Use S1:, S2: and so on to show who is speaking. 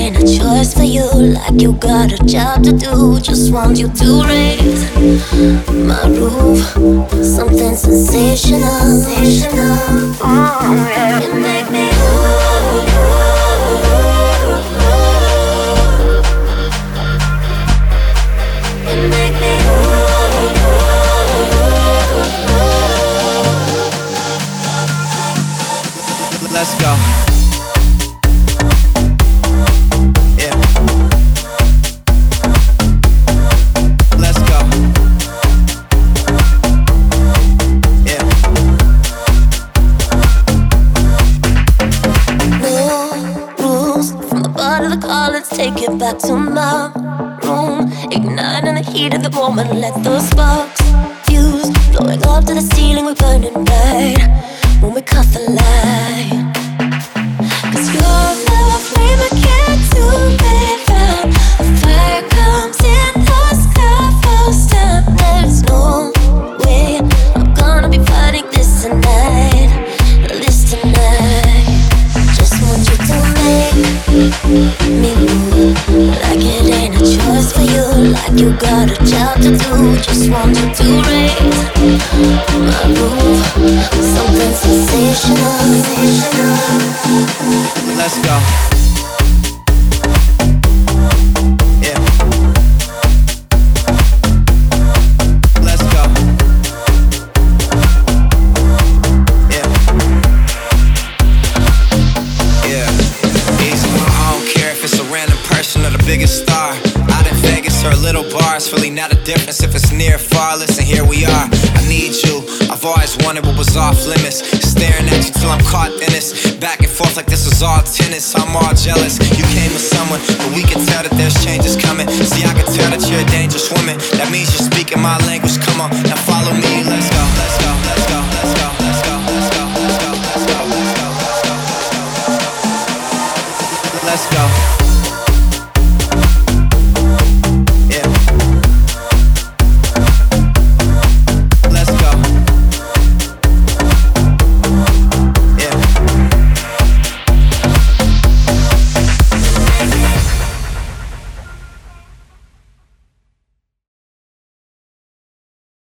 S1: ain't a choice for you. Like you got a job to do. Just want you to raise my roof. Something sensational. sensational. Oh, yeah. You make me.
S2: Let's go.
S1: the car, let's take it back to my room. Ignite in the heat of the moment, let those sparks fuse. Blowing up to the ceiling, we're burning. Like you got a job to do, just wanted to raise my roof. Something sensational.
S2: Let's go. bars, really not a difference if it's near or far. Listen, here we are. I need you. I've always wanted what was off limits. Staring at you till I'm caught in this. Back and forth like this was all tennis. I'm all jealous. You came with someone, but we can tell that there's changes coming. See, I can tell that you're a dangerous woman. That means you're speaking my language. Come on, now follow me. Let's go. Let's go. Let's go. Let's go. Let's go. Let's go. Let's go. Let's go. Let's go.